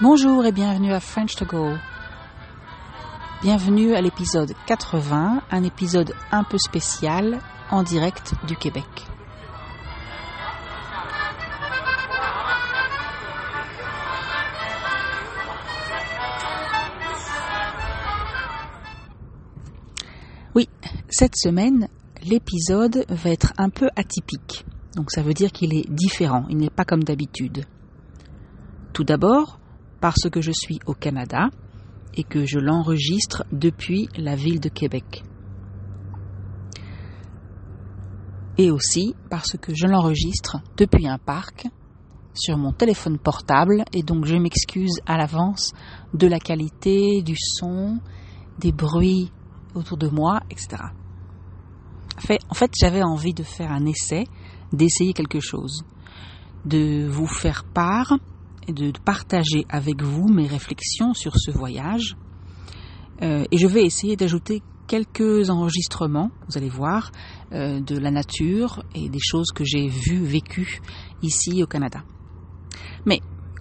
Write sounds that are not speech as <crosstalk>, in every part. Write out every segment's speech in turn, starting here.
Bonjour et bienvenue à French to Go. Bienvenue à l'épisode 80, un épisode un peu spécial en direct du Québec. Oui, cette semaine, l'épisode va être un peu atypique. Donc ça veut dire qu'il est différent, il n'est pas comme d'habitude. Tout d'abord, parce que je suis au Canada et que je l'enregistre depuis la ville de Québec. Et aussi parce que je l'enregistre depuis un parc sur mon téléphone portable et donc je m'excuse à l'avance de la qualité, du son, des bruits autour de moi, etc. En fait, j'avais envie de faire un essai, d'essayer quelque chose, de vous faire part de partager avec vous mes réflexions sur ce voyage. Euh, et je vais essayer d'ajouter quelques enregistrements, vous allez voir, euh, de la nature et des choses que j'ai vues, vécues ici au Canada. Mais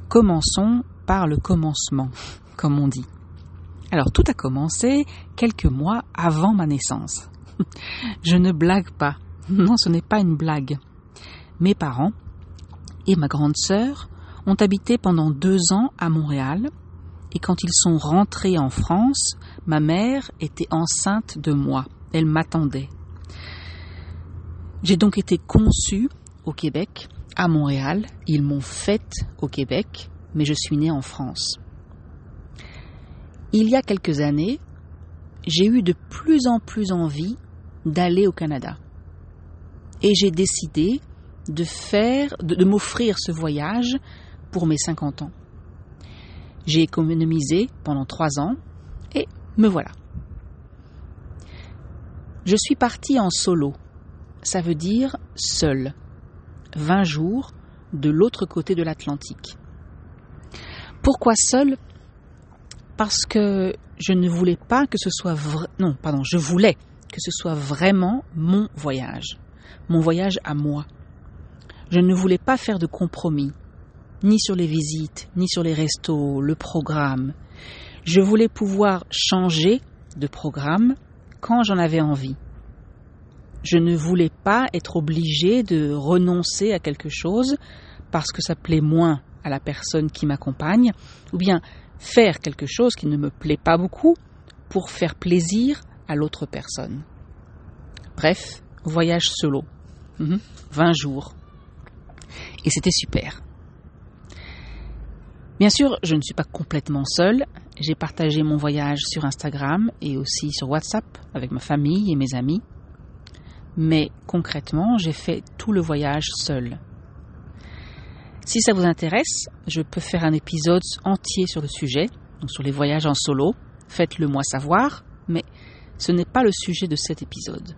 commençons par le commencement, <laughs> comme on dit. Alors tout a commencé quelques mois avant ma naissance. <laughs> Je ne blague pas. Non, ce n'est pas une blague. Mes parents et ma grande sœur ont habité pendant deux ans à Montréal et quand ils sont rentrés en France, ma mère était enceinte de moi. Elle m'attendait. J'ai donc été conçue au Québec, à Montréal. Ils m'ont faite au Québec, mais je suis née en France. Il y a quelques années, j'ai eu de plus en plus envie d'aller au Canada. Et j'ai décidé de faire, de, de m'offrir ce voyage pour mes 50 ans. J'ai économisé pendant trois ans et me voilà. Je suis partie en solo. Ça veut dire seul. 20 jours de l'autre côté de l'Atlantique. Pourquoi seul? Parce que je ne voulais pas que ce soit vrai. Non, pardon, je voulais que ce soit vraiment mon voyage. Mon voyage à moi. Je ne voulais pas faire de compromis ni sur les visites, ni sur les restos, le programme. Je voulais pouvoir changer de programme quand j'en avais envie. Je ne voulais pas être obligée de renoncer à quelque chose parce que ça plaît moins à la personne qui m'accompagne, ou bien faire quelque chose qui ne me plaît pas beaucoup pour faire plaisir à l'autre personne. Bref, voyage solo. 20 mhm. jours. Et c'était super. Bien sûr, je ne suis pas complètement seule. J'ai partagé mon voyage sur Instagram et aussi sur WhatsApp avec ma famille et mes amis. Mais concrètement, j'ai fait tout le voyage seul. Si ça vous intéresse, je peux faire un épisode entier sur le sujet, donc sur les voyages en solo. Faites-le moi savoir, mais ce n'est pas le sujet de cet épisode.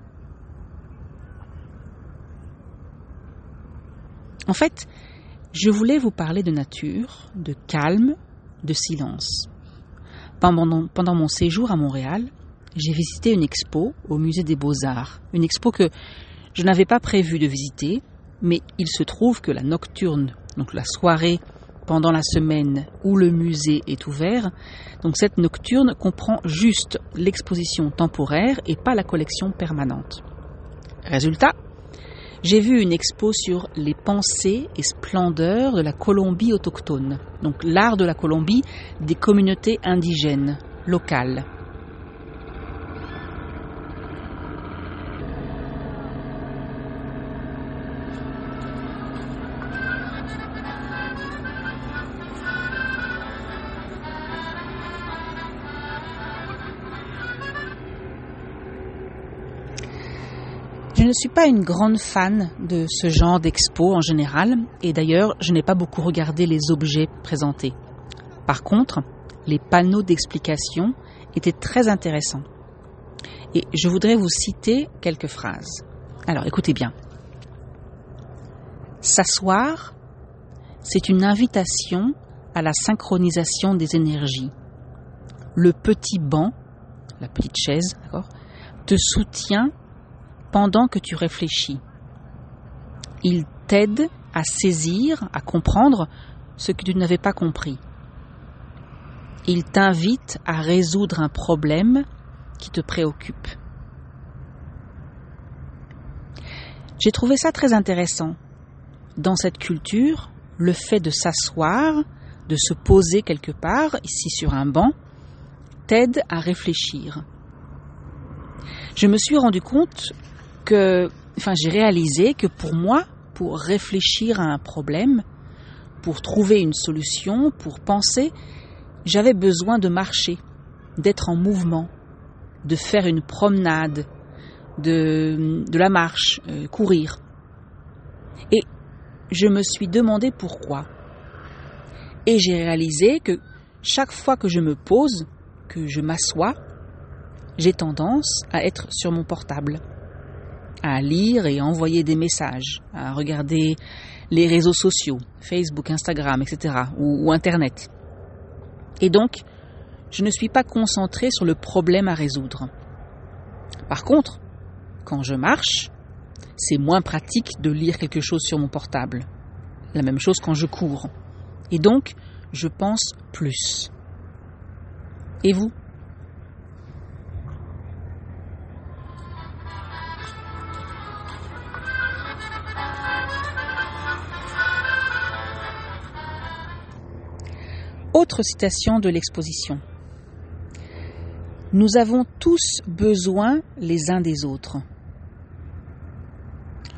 En fait, je voulais vous parler de nature, de calme, de silence. Pendant, pendant mon séjour à Montréal, j'ai visité une expo au musée des beaux-arts, une expo que je n'avais pas prévu de visiter, mais il se trouve que la nocturne, donc la soirée pendant la semaine où le musée est ouvert, donc cette nocturne comprend juste l'exposition temporaire et pas la collection permanente. Résultat, j'ai vu une expo sur les pensées et splendeurs de la Colombie autochtone, donc l'art de la Colombie des communautés indigènes locales. Ne suis pas une grande fan de ce genre d'expo en général, et d'ailleurs, je n'ai pas beaucoup regardé les objets présentés. Par contre, les panneaux d'explication étaient très intéressants. Et je voudrais vous citer quelques phrases. Alors, écoutez bien. S'asseoir, c'est une invitation à la synchronisation des énergies. Le petit banc, la petite chaise, d'accord, te soutient pendant que tu réfléchis. Il t'aide à saisir, à comprendre ce que tu n'avais pas compris. Il t'invite à résoudre un problème qui te préoccupe. J'ai trouvé ça très intéressant. Dans cette culture, le fait de s'asseoir, de se poser quelque part, ici sur un banc, t'aide à réfléchir. Je me suis rendu compte enfin, j'ai réalisé que pour moi, pour réfléchir à un problème, pour trouver une solution, pour penser, j'avais besoin de marcher, d'être en mouvement, de faire une promenade, de, de la marche, euh, courir. Et je me suis demandé pourquoi. Et j'ai réalisé que chaque fois que je me pose, que je m'assois, j'ai tendance à être sur mon portable, à lire et envoyer des messages, à regarder les réseaux sociaux, Facebook, Instagram, etc., ou Internet. Et donc, je ne suis pas concentré sur le problème à résoudre. Par contre, quand je marche, c'est moins pratique de lire quelque chose sur mon portable. La même chose quand je cours. Et donc, je pense plus. Et vous? Autre citation de l'exposition. Nous avons tous besoin les uns des autres.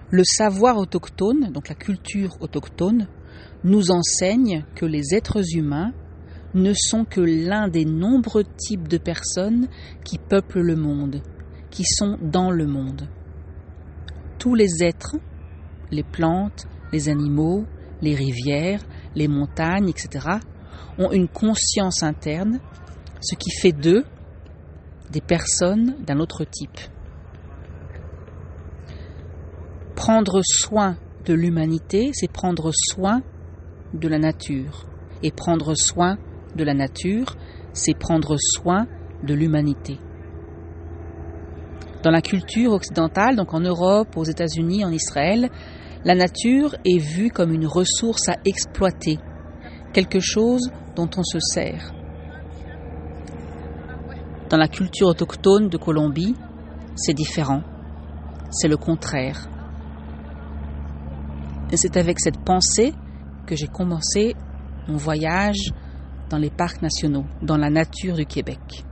Le savoir autochtone, donc la culture autochtone, nous enseigne que les êtres humains ne sont que l'un des nombreux types de personnes qui peuplent le monde, qui sont dans le monde. Tous les êtres, les plantes, les animaux, les rivières, les montagnes, etc., ont une conscience interne, ce qui fait d'eux des personnes d'un autre type. Prendre soin de l'humanité, c'est prendre soin de la nature. Et prendre soin de la nature, c'est prendre soin de l'humanité. Dans la culture occidentale, donc en Europe, aux États-Unis, en Israël, la nature est vue comme une ressource à exploiter, quelque chose dont on se sert. Dans la culture autochtone de Colombie, c'est différent. C'est le contraire. Et c'est avec cette pensée que j'ai commencé mon voyage dans les parcs nationaux, dans la nature du Québec.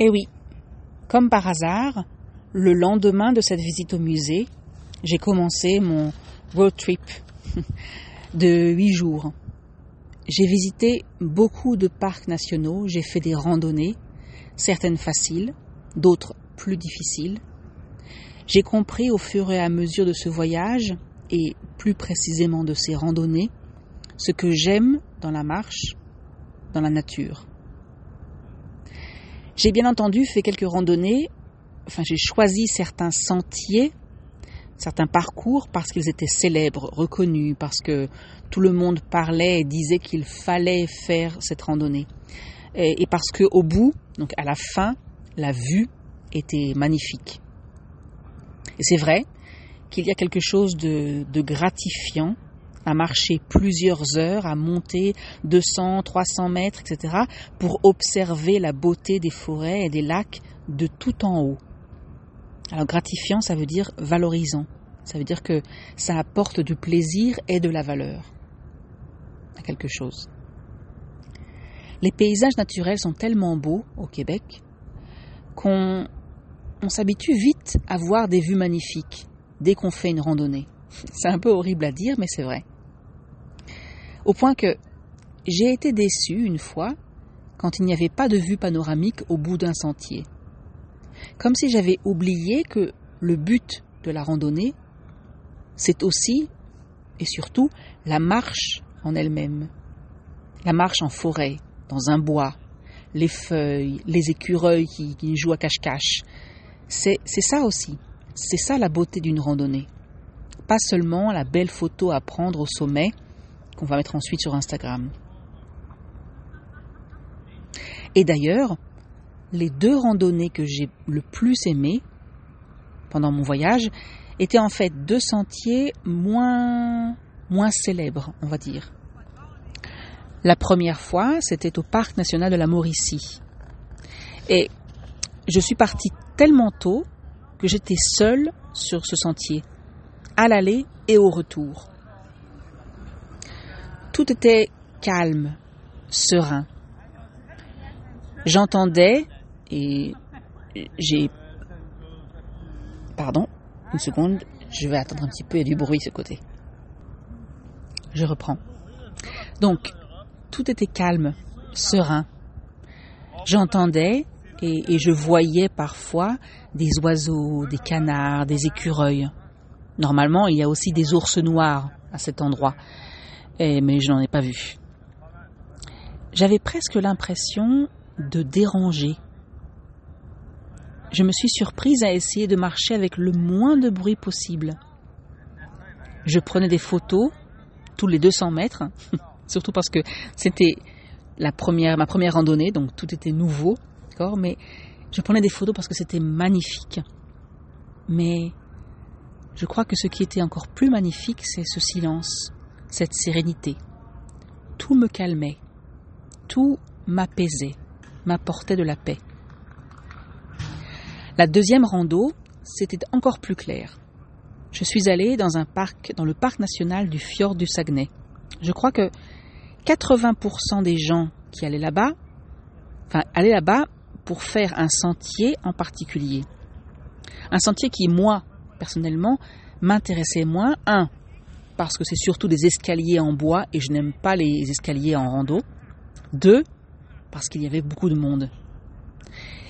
Eh oui, comme par hasard, le lendemain de cette visite au musée, j'ai commencé mon road trip <laughs> de huit jours. J'ai visité beaucoup de parcs nationaux, j'ai fait des randonnées, certaines faciles, d'autres plus difficiles. J'ai compris au fur et à mesure de ce voyage, et plus précisément de ces randonnées, ce que j'aime dans la marche, dans la nature. J'ai bien entendu fait quelques randonnées, enfin j'ai choisi certains sentiers, certains parcours parce qu'ils étaient célèbres, reconnus, parce que tout le monde parlait et disait qu'il fallait faire cette randonnée. Et, parce qu'au bout, donc à la fin, la vue était magnifique. Et c'est vrai qu'il y a quelque chose de gratifiant à marcher plusieurs heures, à monter 200, 300 mètres, etc., pour observer la beauté des forêts et des lacs de tout en haut. Alors gratifiant, ça veut dire valorisant. Ça veut dire que ça apporte du plaisir et de la valeur à quelque chose. Les paysages naturels sont tellement beaux au Québec qu'on s'habitue vite à voir des vues magnifiques dès qu'on fait une randonnée. <laughs> C'est un peu horrible à dire, mais c'est vrai. Au point que j'ai été déçu une fois quand il n'y avait pas de vue panoramique au bout d'un sentier. Comme si j'avais oublié que le but de la randonnée, c'est aussi et surtout la marche en elle-même. La marche en forêt, dans un bois, les feuilles, les écureuils qui, jouent à cache-cache. C'est ça aussi. C'est ça la beauté d'une randonnée. Pas seulement la belle photo à prendre au sommet qu'on va mettre ensuite sur Instagram. Et d'ailleurs, les deux randonnées que j'ai le plus aimées pendant mon voyage étaient en fait deux sentiers moins, moins célèbres, on va dire. La première fois, c'était au parc national de la Mauricie. Et je suis partie tellement tôt que j'étais seule sur ce sentier, à l'aller et au retour. Tout était calme, serein. J'entendais et j'ai... Pardon, une seconde, je vais attendre un petit peu, il y a du bruit ce côté. Je reprends. Donc, tout était calme, serein. J'entendais et, je voyais parfois des oiseaux, des canards, des écureuils. Normalement, il y a aussi des ours noirs à cet endroit, mais je n'en ai pas vu. J'avais presque l'impression de déranger. Je me suis surprise à essayer de marcher avec le moins de bruit possible. Je prenais des photos tous les 200 mètres, <laughs> surtout parce que c'était la première, ma première randonnée, donc tout était nouveau mais je prenais des photos parce que c'était magnifique. Mais je crois que ce qui était encore plus magnifique, c'est ce silence, cette sérénité. Tout me calmait, tout m'apaisait, m'apportait de la paix. La deuxième rando, c'était encore plus clair. Je suis allée dans un parc, dans le parc national du fjord du Saguenay. Je crois que 80% des gens qui allaient là-bas, enfin, allaient là-bas pour faire un sentier en particulier. Un sentier qui, moi, personnellement, m'intéressait moins. Un, parce que c'est surtout des escaliers en bois et je n'aime pas les escaliers en rando. Deux, parce qu'il y avait beaucoup de monde.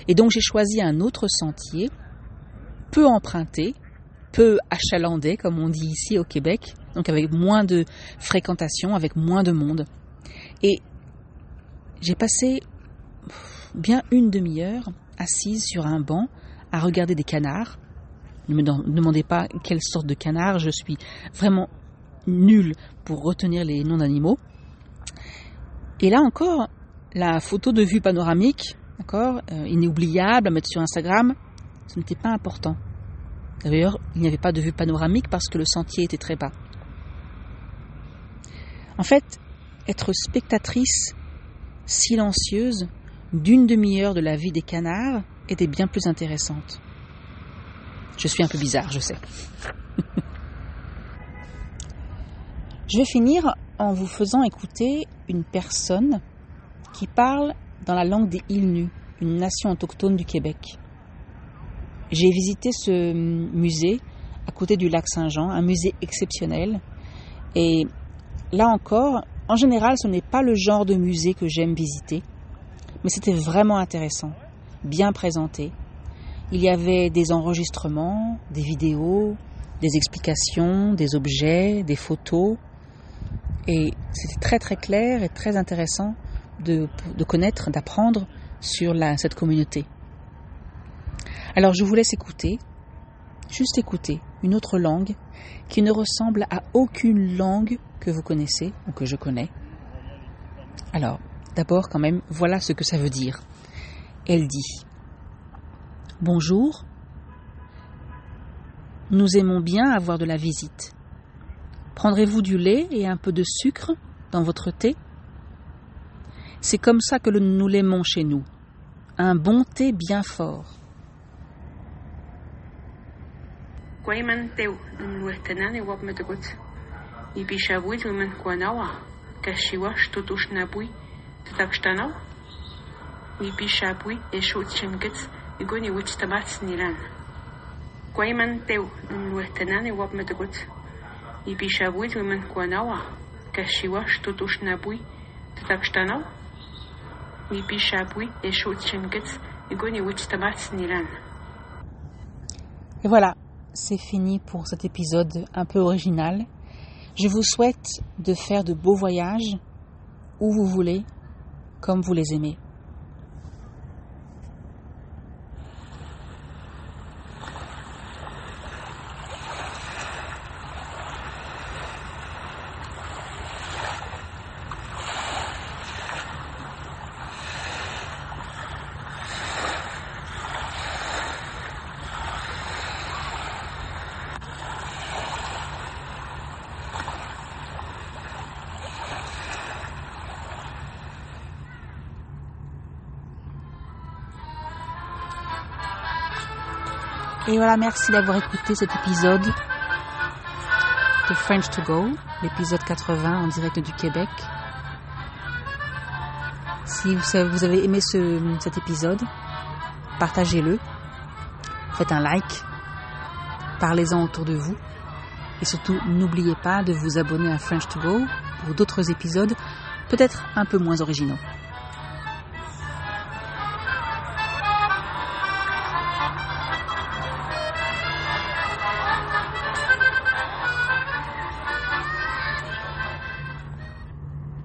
Et donc j'ai choisi un autre sentier, peu emprunté, peu achalandé, comme on dit ici au Québec, donc avec moins de fréquentation, avec moins de monde. Et j'ai passé bien une demi-heure assise sur un banc à regarder des canards. Ne me demandez pas quelle sorte de canard, je suis vraiment nulle pour retenir les noms d'animaux. Et là encore, la photo de vue panoramique, d'accord, euh, inoubliable à mettre sur Instagram, ce n'était pas important. D'ailleurs, il n'y avait pas de vue panoramique parce que le sentier était très bas. En fait, être spectatrice silencieuse d'une demi-heure de la vie des canards était bien plus intéressante. Je suis un peu bizarre, je sais. je vais finir en vous faisant écouter une personne qui parle dans la langue des Ilnus, une nation autochtone du Québec. J'ai visité ce musée à côté du lac Saint-Jean, un musée exceptionnel. Et là encore, en général, ce n'est pas le genre de musée que j'aime visiter. Mais c'était vraiment intéressant, bien présenté. Il y avait des enregistrements, des vidéos, des explications, des objets, des photos. Et c'était très très clair et très intéressant de, connaître, d'apprendre sur cette communauté. Alors je vous laisse écouter, juste écouter une autre langue qui ne ressemble à aucune langue que vous connaissez ou que je connais. Alors, D'abord, quand même, voilà ce que ça veut dire. Elle dit Bonjour, nous aimons bien avoir de la visite. Prendrez-vous du lait et un peu de sucre dans votre thé? C'est comme ça que nous l'aimons chez nous. Un bon thé bien fort. E e. Et voilà, c'est fini pour cet épisode un peu original. Je vous souhaite de faire de beaux voyages où vous voulez, comme vous les aimez. Et voilà, merci d'avoir écouté cet épisode de French to Go, l'épisode 80 en direct du Québec. Si vous avez aimé ce, cet épisode, partagez-le, faites un like, parlez-en autour de vous. Et surtout, n'oubliez pas de vous abonner à French to Go pour d'autres épisodes, peut-être un peu moins originaux.